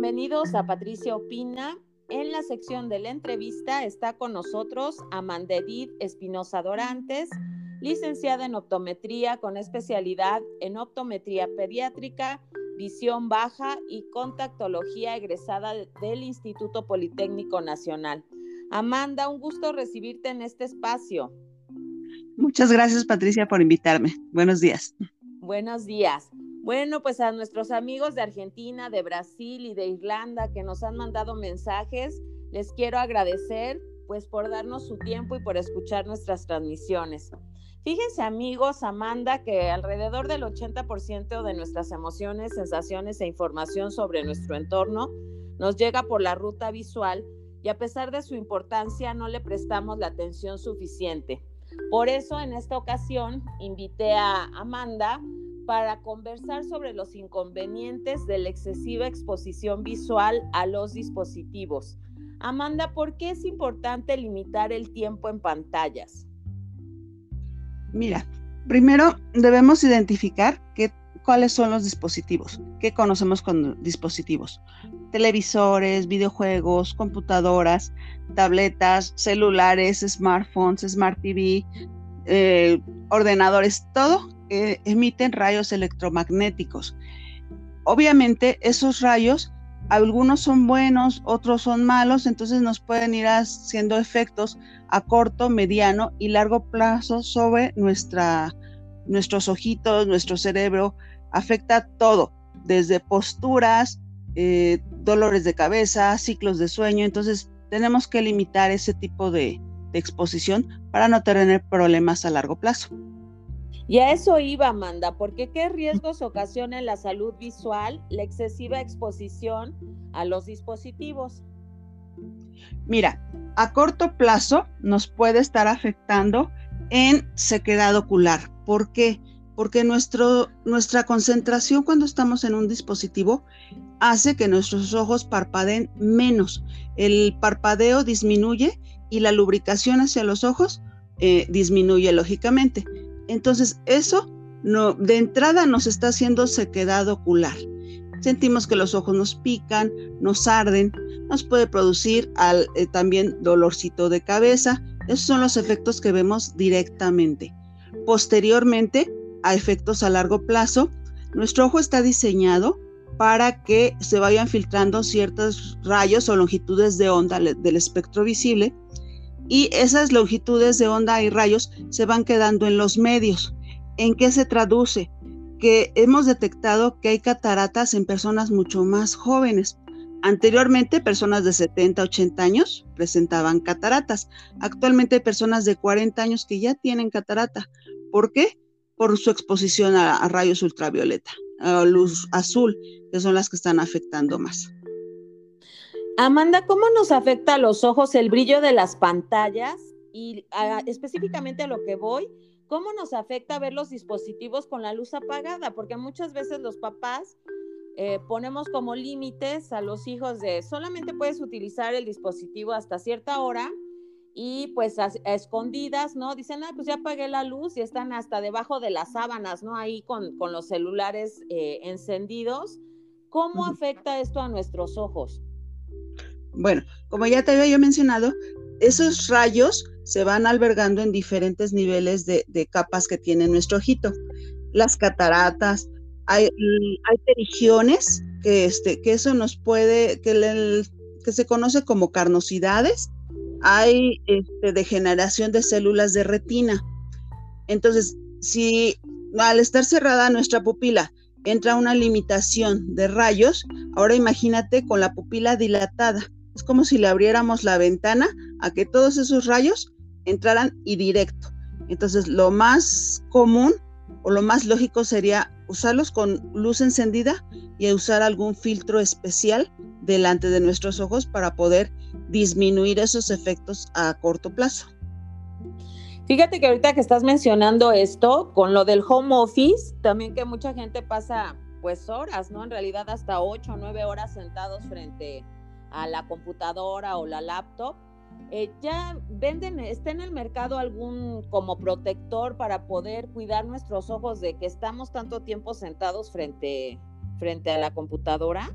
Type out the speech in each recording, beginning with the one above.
bienvenidos a Patricia Opina. En la sección de la entrevista está con nosotros Amanda Edith Espinosa Dorantes, licenciada en optometría con especialidad en optometría pediátrica, visión baja y contactología egresada del Instituto Politécnico Nacional. Amanda, un gusto recibirte en este espacio. Muchas gracias, Patricia, por invitarme. Buenos días. Buenos días. Bueno, pues a nuestros amigos de Argentina, de Brasil y de Irlanda que nos han mandado mensajes, les quiero agradecer pues por darnos su tiempo y por escuchar nuestras transmisiones. Fíjense amigos, Amanda, que alrededor del 80% de nuestras emociones, sensaciones e información sobre nuestro entorno nos llega por la ruta visual y a pesar de su importancia no le prestamos la atención suficiente. Por eso en esta ocasión invité a Amanda para conversar sobre los inconvenientes de la excesiva exposición visual a los dispositivos. Amanda, ¿por qué es importante limitar el tiempo en pantallas? Mira, primero debemos identificar cuáles son los dispositivos, qué conocemos con dispositivos. Televisores, videojuegos, computadoras, tabletas, celulares, smartphones, smart TV, eh, ordenadores, todo emiten rayos electromagnéticos. Obviamente esos rayos, algunos son buenos, otros son malos, entonces nos pueden ir haciendo efectos a corto, mediano y largo plazo sobre nuestros ojitos, nuestro cerebro, afecta todo, desde posturas, eh, dolores de cabeza, ciclos de sueño, entonces tenemos que limitar ese tipo de exposición para no tener problemas a largo plazo. Y a eso iba, Amanda, porque qué riesgos ocasiona en la salud visual la excesiva exposición a los dispositivos. Mira, a corto plazo nos puede estar afectando en sequedad ocular. ¿Por qué? Porque nuestro, nuestra concentración cuando estamos en un dispositivo hace que nuestros ojos parpadeen menos. El parpadeo disminuye y la lubricación hacia los ojos eh, disminuye lógicamente. Entonces, eso de entrada nos está haciendo sequedad ocular. Sentimos que los ojos nos pican, nos arden, nos puede producir eh, también dolorcito de cabeza. Esos son los efectos que vemos directamente. Posteriormente, a efectos a largo plazo, nuestro ojo está diseñado para que se vayan filtrando ciertos rayos o longitudes de onda del espectro visible y esas longitudes de onda y rayos se van quedando en los medios. ¿En qué se traduce? Que hemos detectado que hay cataratas en personas mucho más jóvenes. Anteriormente, personas de 70, 80 años presentaban cataratas. Actualmente personas de 40 años que ya tienen catarata. ¿Por qué? Por su exposición a, a rayos ultravioleta, a luz azul, que son las que están afectando más. Amanda, ¿cómo nos afecta a los ojos el brillo de las pantallas? Y específicamente a lo que voy, ¿cómo nos afecta ver los dispositivos con la luz apagada? Porque muchas veces los papás eh, ponemos como límites a los hijos de solamente puedes utilizar el dispositivo hasta cierta hora y pues a, escondidas, ¿no? Dicen, ah, pues ya apagué la luz y están hasta debajo de las sábanas, ¿no? Ahí con, los celulares eh, encendidos. ¿Cómo afecta esto a nuestros ojos? Bueno, como ya te había yo mencionado, esos rayos se van albergando en diferentes niveles de, capas que tiene nuestro ojito. Las cataratas, hay, hay que, este, eso nos puede, que, que se conoce como carnosidades, hay este, degeneración de células de retina. Entonces, si al estar cerrada nuestra pupila entra una limitación de rayos, ahora imagínate con la pupila dilatada es como si le abriéramos la ventana a que todos esos rayos entraran y directo. Entonces, lo más común o lo más lógico sería usarlos con luz encendida y usar algún filtro especial delante de nuestros ojos para poder disminuir esos efectos a corto plazo. Fíjate que ahorita que estás mencionando esto, con lo del home office, también que mucha gente pasa pues horas, ¿no? En realidad hasta ocho o nueve horas sentados frente a la computadora o la laptop, eh, ya venden, está en el mercado algún como protector para poder cuidar nuestros ojos de que estamos tanto tiempo sentados frente, frente a la computadora?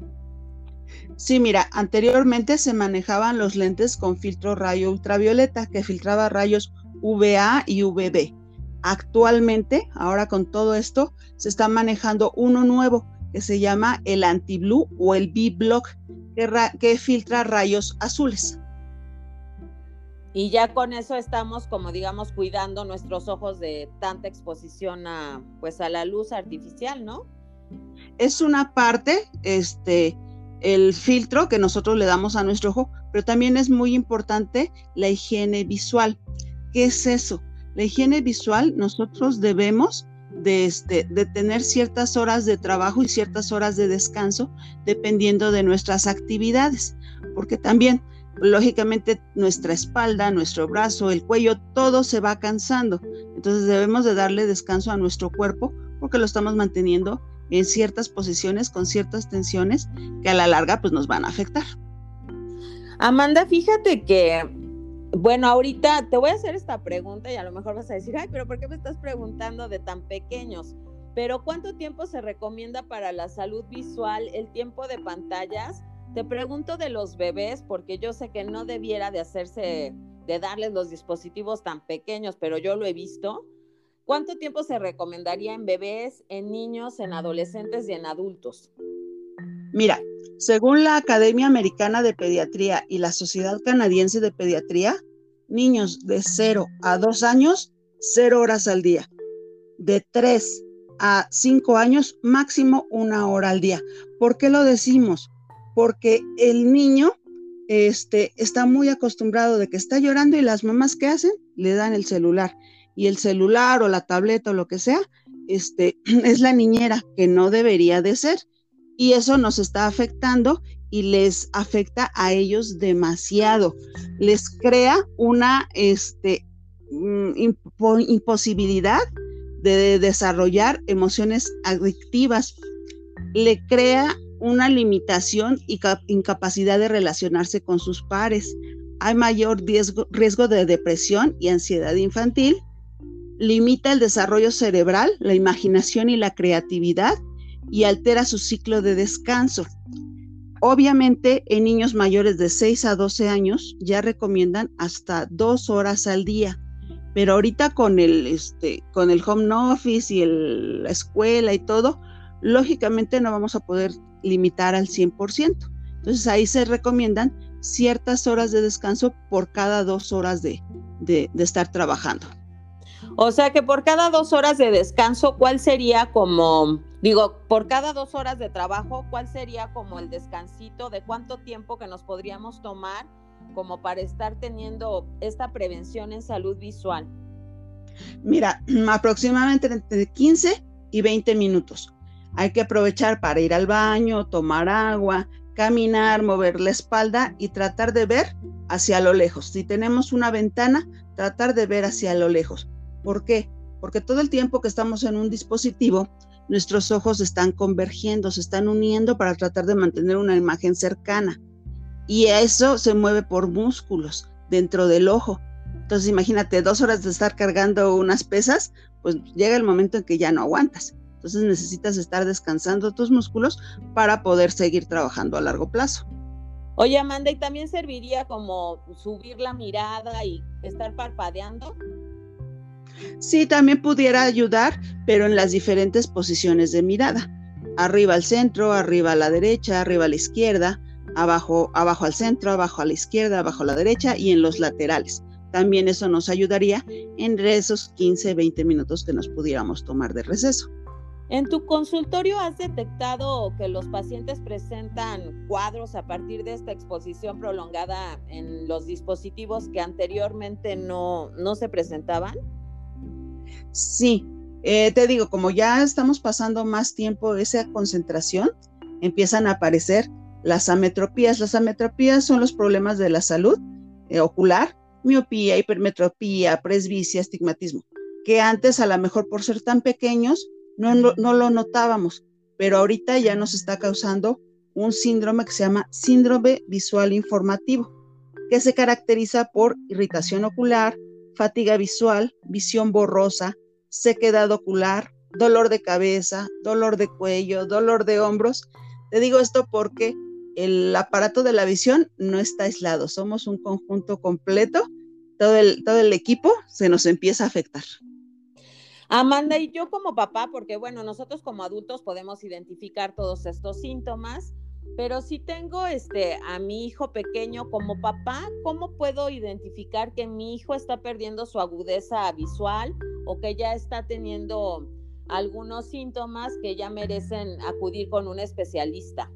Sí, mira, anteriormente se manejaban los lentes con filtro rayo ultravioleta que filtraba rayos VA y VB. Actualmente, ahora con todo esto, se está manejando uno nuevo que se llama el anti-blue o el B-block que, que filtra rayos azules. Y ya con eso estamos, como digamos, cuidando nuestros ojos de tanta exposición a, pues, a la luz artificial, ¿no? Es una parte, este, el filtro que nosotros le damos a nuestro ojo, pero también es muy importante la higiene visual. ¿Qué es eso? La higiene visual, nosotros debemos de, este, de tener ciertas horas de trabajo y ciertas horas de descanso dependiendo de nuestras actividades, porque también lógicamente nuestra espalda, nuestro brazo, el cuello, todo se va cansando. Entonces debemos de darle descanso a nuestro cuerpo porque lo estamos manteniendo en ciertas posiciones con ciertas tensiones que a la larga pues nos van a afectar. Amanda, fíjate que, bueno, ahorita te voy a hacer esta pregunta y a lo mejor vas a decir, ay, pero ¿por qué me estás preguntando de tan pequeños? Pero ¿cuánto tiempo se recomienda para la salud visual el tiempo de pantallas? Te pregunto de los bebés porque yo sé que no debiera de hacerse, de darles los dispositivos tan pequeños, pero yo lo he visto. ¿Cuánto tiempo se recomendaría en bebés, en niños, en adolescentes y en adultos? Mira, según la Academia Americana de Pediatría y la Sociedad Canadiense de Pediatría, niños de 0 a 2 años, 0 horas al día. De 3 a 5 años, máximo una hora al día. ¿Por qué lo decimos? porque el niño este, está muy acostumbrado de que está llorando y las mamás ¿qué hacen? Le dan el celular. Y el celular o la tableta o lo que sea, este, es la niñera que no debería de ser. Y eso nos está afectando y les afecta a ellos demasiado. Les crea una este, mm, imposibilidad de desarrollar emociones adictivas. Le crea una limitación y incapacidad de relacionarse con sus pares. Hay mayor riesgo, de depresión y ansiedad infantil. Limita el desarrollo cerebral, la imaginación y la creatividad y altera su ciclo de descanso. Obviamente, en niños mayores de 6 a 12 años ya recomiendan hasta dos horas al día, pero ahorita con el, este, con el home office y la escuela y todo, lógicamente no vamos a poder limitar al 100%. Entonces ahí se recomiendan ciertas horas de descanso por cada dos horas de, de, estar trabajando. O sea que por cada dos horas de descanso, ¿cuál sería como, digo, por cada dos horas de trabajo, cuál sería como el descansito de cuánto tiempo que nos podríamos tomar como para estar teniendo esta prevención en salud visual? Mira, aproximadamente entre 15 y 20 minutos. Hay que aprovechar para ir al baño, tomar agua, caminar, mover la espalda y tratar de ver hacia lo lejos. Si tenemos una ventana, tratar de ver hacia lo lejos. ¿Por qué? Porque todo el tiempo que estamos en un dispositivo, nuestros ojos están convergiendo, se están uniendo para tratar de mantener una imagen cercana. Y eso se mueve por músculos dentro del ojo. Entonces imagínate dos horas de estar cargando unas pesas, pues llega el momento en que ya no aguantas. Entonces necesitas estar descansando tus músculos para poder seguir trabajando a largo plazo. Oye, Amanda, ¿y también serviría como subir la mirada y estar parpadeando? Sí, también pudiera ayudar, pero en las diferentes posiciones de mirada. Arriba al centro, arriba a la derecha, arriba a la izquierda, abajo, abajo al centro, abajo a la izquierda, abajo a la derecha y en los laterales. También eso nos ayudaría en esos 15, 20 minutos que nos pudiéramos tomar de receso. ¿En tu consultorio has detectado que los pacientes presentan cuadros a partir de esta exposición prolongada en los dispositivos que anteriormente no, no se presentaban? Sí, eh, te digo, como ya estamos pasando más tiempo esa concentración, empiezan a aparecer las ametropías. Las ametropías son los problemas de la salud eh, ocular, miopía, hipermetropía, presbicia, astigmatismo, que antes a lo mejor por ser tan pequeños no, lo notábamos, pero ahorita ya nos está causando un síndrome que se llama síndrome visual informativo, que se caracteriza por irritación ocular, fatiga visual, visión borrosa, sequedad ocular, dolor de cabeza, dolor de cuello, dolor de hombros. Te digo esto porque el aparato de la visión no está aislado, somos un conjunto completo, todo el, todo el equipo se nos empieza a afectar. Amanda, y yo como papá, porque bueno, nosotros como adultos podemos identificar todos estos síntomas, pero si tengo este a mi hijo pequeño como papá, ¿cómo puedo identificar que mi hijo está perdiendo su agudeza visual o que ya está teniendo algunos síntomas que ya merecen acudir con un especialista?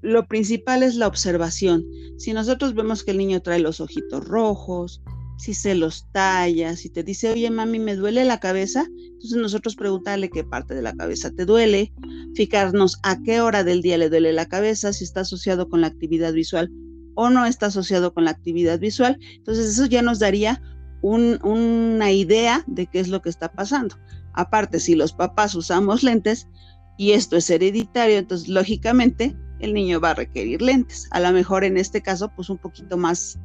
Lo principal es la observación. Si nosotros vemos que el niño trae los ojitos rojos, si se los talla, si te dice, oye mami, me duele la cabeza, entonces nosotros preguntarle qué parte de la cabeza te duele, fijarnos a qué hora del día le duele la cabeza, si está asociado con la actividad visual o no está asociado con la actividad visual. Entonces eso ya nos daría una idea de qué es lo que está pasando. Aparte, si los papás usamos lentes y esto es hereditario, entonces lógicamente el niño va a requerir lentes. A lo mejor en este caso, pues un poquito más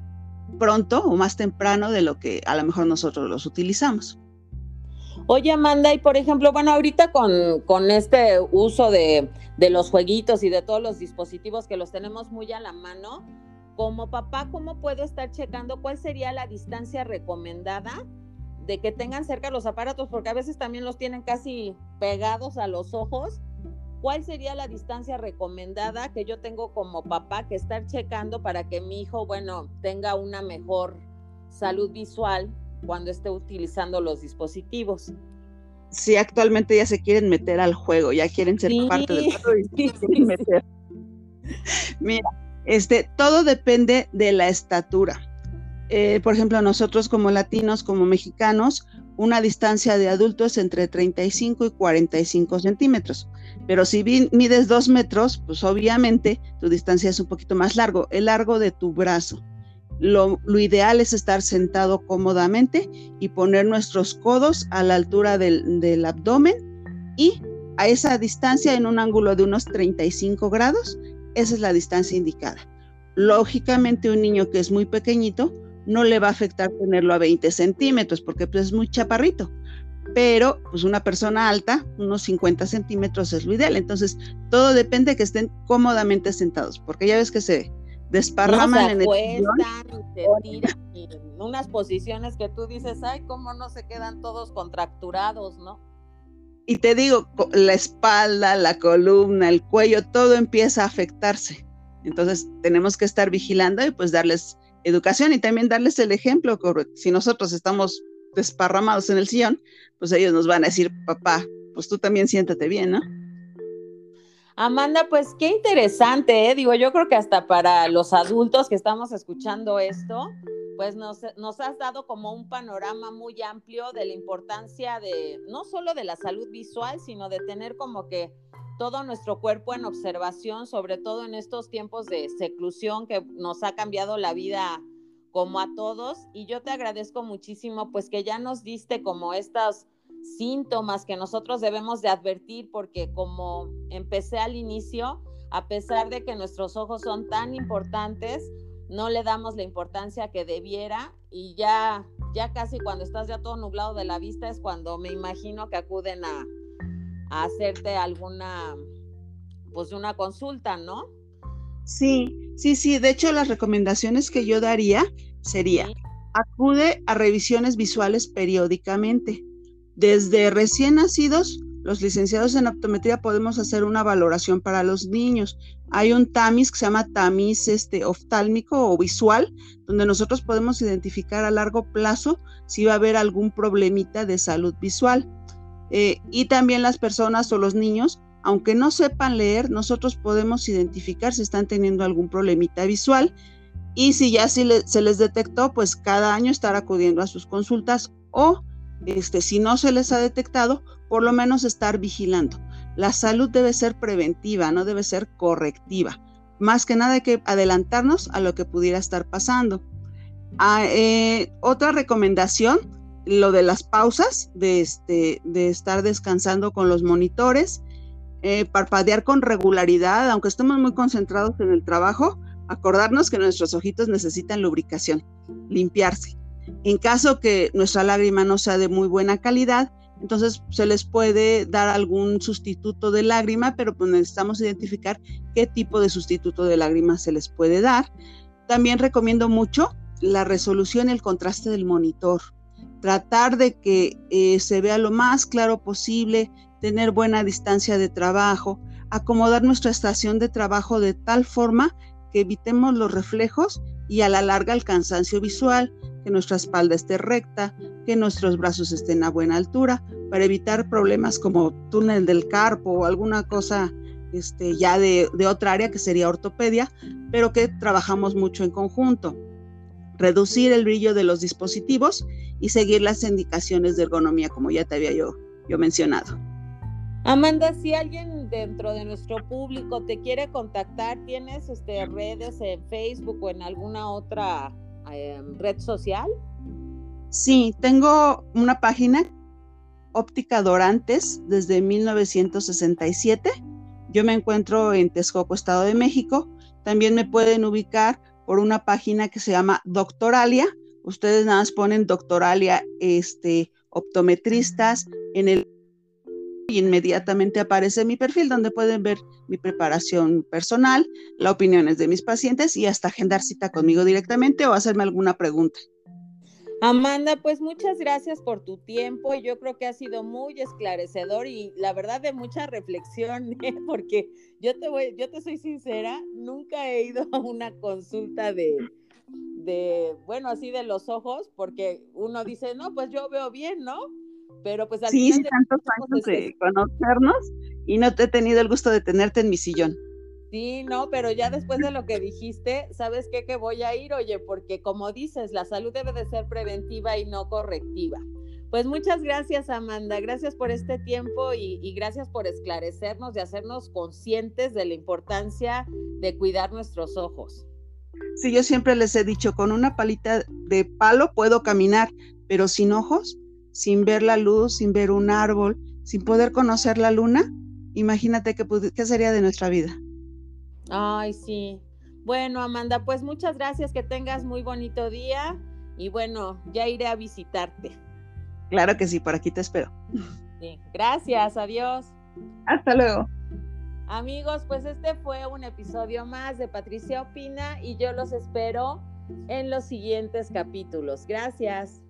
pronto o más temprano de lo que a lo mejor nosotros los utilizamos. Oye, Amanda, y por ejemplo, bueno, ahorita con, con este uso de, de, los jueguitos y de todos los dispositivos que los tenemos muy a la mano, como papá, ¿cómo puedo estar checando cuál sería la distancia recomendada de que tengan cerca los aparatos? Porque a veces también los tienen casi pegados a los ojos ¿Cuál sería la distancia recomendada que yo tengo como papá que estar checando para que mi hijo, bueno, tenga una mejor salud visual cuando esté utilizando los dispositivos? Sí, actualmente ya se quieren meter al juego, ya quieren ser parte del juego y quieren meter. Mira, este, todo depende de la estatura. Eh, por ejemplo, nosotros como latinos, como mexicanos, una distancia de adultos entre 35 y 45 centímetros. Pero si mides dos metros, pues obviamente tu distancia es un poquito más largo, el largo de tu brazo. Lo, ideal es estar sentado cómodamente y poner nuestros codos a la altura del, abdomen y a esa distancia en un ángulo de unos 35 grados, esa es la distancia indicada. Lógicamente un niño que es muy pequeñito no le va a afectar tenerlo a 20 centímetros porque pues, es muy chaparrito. Pero pues una persona alta, unos 50 centímetros es lo ideal. Entonces, todo depende de que estén cómodamente sentados, porque ya ves que se desparraman en el y se en unas posiciones que tú dices, ay, cómo no se quedan todos contracturados, ¿no? Y te digo, la espalda, la columna, el cuello, todo empieza a afectarse. Entonces, tenemos que estar vigilando y pues darles educación y también darles el ejemplo. Si nosotros estamos desparramados en el sillón, pues ellos nos van a decir, papá, pues tú también siéntate bien, ¿no? Amanda, pues qué interesante, ¿eh? digo, yo creo que hasta para los adultos que estamos escuchando esto, pues nos, nos, has dado como un panorama muy amplio de la importancia de, no solo de la salud visual, sino de tener como que todo nuestro cuerpo en observación, sobre todo en estos tiempos de seclusión que nos ha cambiado la vida como a todos. Y yo te agradezco muchísimo, pues que ya nos diste como estos síntomas que nosotros debemos de advertir, porque como empecé al inicio, a pesar de que nuestros ojos son tan importantes, no le damos la importancia que debiera y ya, ya casi cuando estás ya todo nublado de la vista es cuando me imagino que acuden a, a hacerte alguna, pues una consulta, ¿no? Sí, sí, sí. De hecho, las recomendaciones que yo daría sería, acude a revisiones visuales periódicamente. Desde recién nacidos, los licenciados en optometría podemos hacer una valoración para los niños. Hay un tamiz que se llama tamiz este, oftálmico o visual, donde nosotros podemos identificar a largo plazo si va a haber algún problemita de salud visual. Eh, y también las personas o los niños, aunque no sepan leer, nosotros podemos identificar si están teniendo algún problemita visual y si ya se les detectó, pues cada año estar acudiendo a sus consultas o este, si no se les ha detectado, por lo menos estar vigilando. La salud debe ser preventiva, no debe ser correctiva. Más que nada hay que adelantarnos a lo que pudiera estar pasando. Ah, eh, otra recomendación lo de las pausas, de, este, de estar descansando con los monitores, eh, parpadear con regularidad, aunque estemos muy concentrados en el trabajo, acordarnos que nuestros ojitos necesitan lubricación, limpiarse. En caso que nuestra lágrima no sea de muy buena calidad, entonces se les puede dar algún sustituto de lágrima, pero pues necesitamos identificar qué tipo de sustituto de lágrima se les puede dar. También recomiendo mucho la resolución y el contraste del monitor. Tratar de que eh, se vea lo más claro posible, tener buena distancia de trabajo, acomodar nuestra estación de trabajo de tal forma que evitemos los reflejos y a la larga el cansancio visual, que nuestra espalda esté recta, que nuestros brazos estén a buena altura, para evitar problemas como túnel del carpo o alguna cosa este, ya de, otra área que sería ortopedia, pero que trabajamos mucho en conjunto. Reducir el brillo de los dispositivos y seguir las indicaciones de ergonomía, como ya te había yo mencionado. Amanda, si alguien dentro de nuestro público te quiere contactar, ¿tienes este, redes en Facebook o en alguna otra em, red social? Sí, tengo una página, Óptica Dorantes, desde 1967. Yo me encuentro en Texcoco, Estado de México. También me pueden ubicar por una página que se llama Doctoralia. Ustedes nada más ponen Doctoralia, este, optometristas en el y inmediatamente aparece mi perfil donde pueden ver mi preparación personal, las opiniones de mis pacientes y hasta agendar cita conmigo directamente o hacerme alguna pregunta. Amanda, pues muchas gracias por tu tiempo. Yo creo que ha sido muy esclarecedor y la verdad de mucha reflexión, ¿eh? porque yo te voy, yo te soy sincera, nunca he ido a una consulta de, de, bueno, así de los ojos, porque uno dice, no, pues yo veo bien, ¿no? Pero pues al sí, sí, tantos años de conocernos y no te he tenido el gusto de tenerte en mi sillón. Sí, no, pero ya después de lo que dijiste, ¿sabes qué? Que voy a ir, oye, porque como dices, la salud debe de ser preventiva y no correctiva. Pues muchas gracias, Amanda. Gracias por este tiempo y, y, gracias por esclarecernos y hacernos conscientes de la importancia de cuidar nuestros ojos. Sí, yo siempre les he dicho, con una palita de palo puedo caminar, pero sin ojos sin ver la luz, sin ver un árbol, sin poder conocer la luna, imagínate qué, qué sería de nuestra vida. Ay, sí. Bueno, Amanda, pues muchas gracias, que tengas muy bonito día y bueno, ya iré a visitarte. Claro que sí, por aquí te espero. Sí, gracias, adiós. Hasta luego. Amigos, pues este fue un episodio más de Patricia Opina y yo los espero en los siguientes capítulos. Gracias.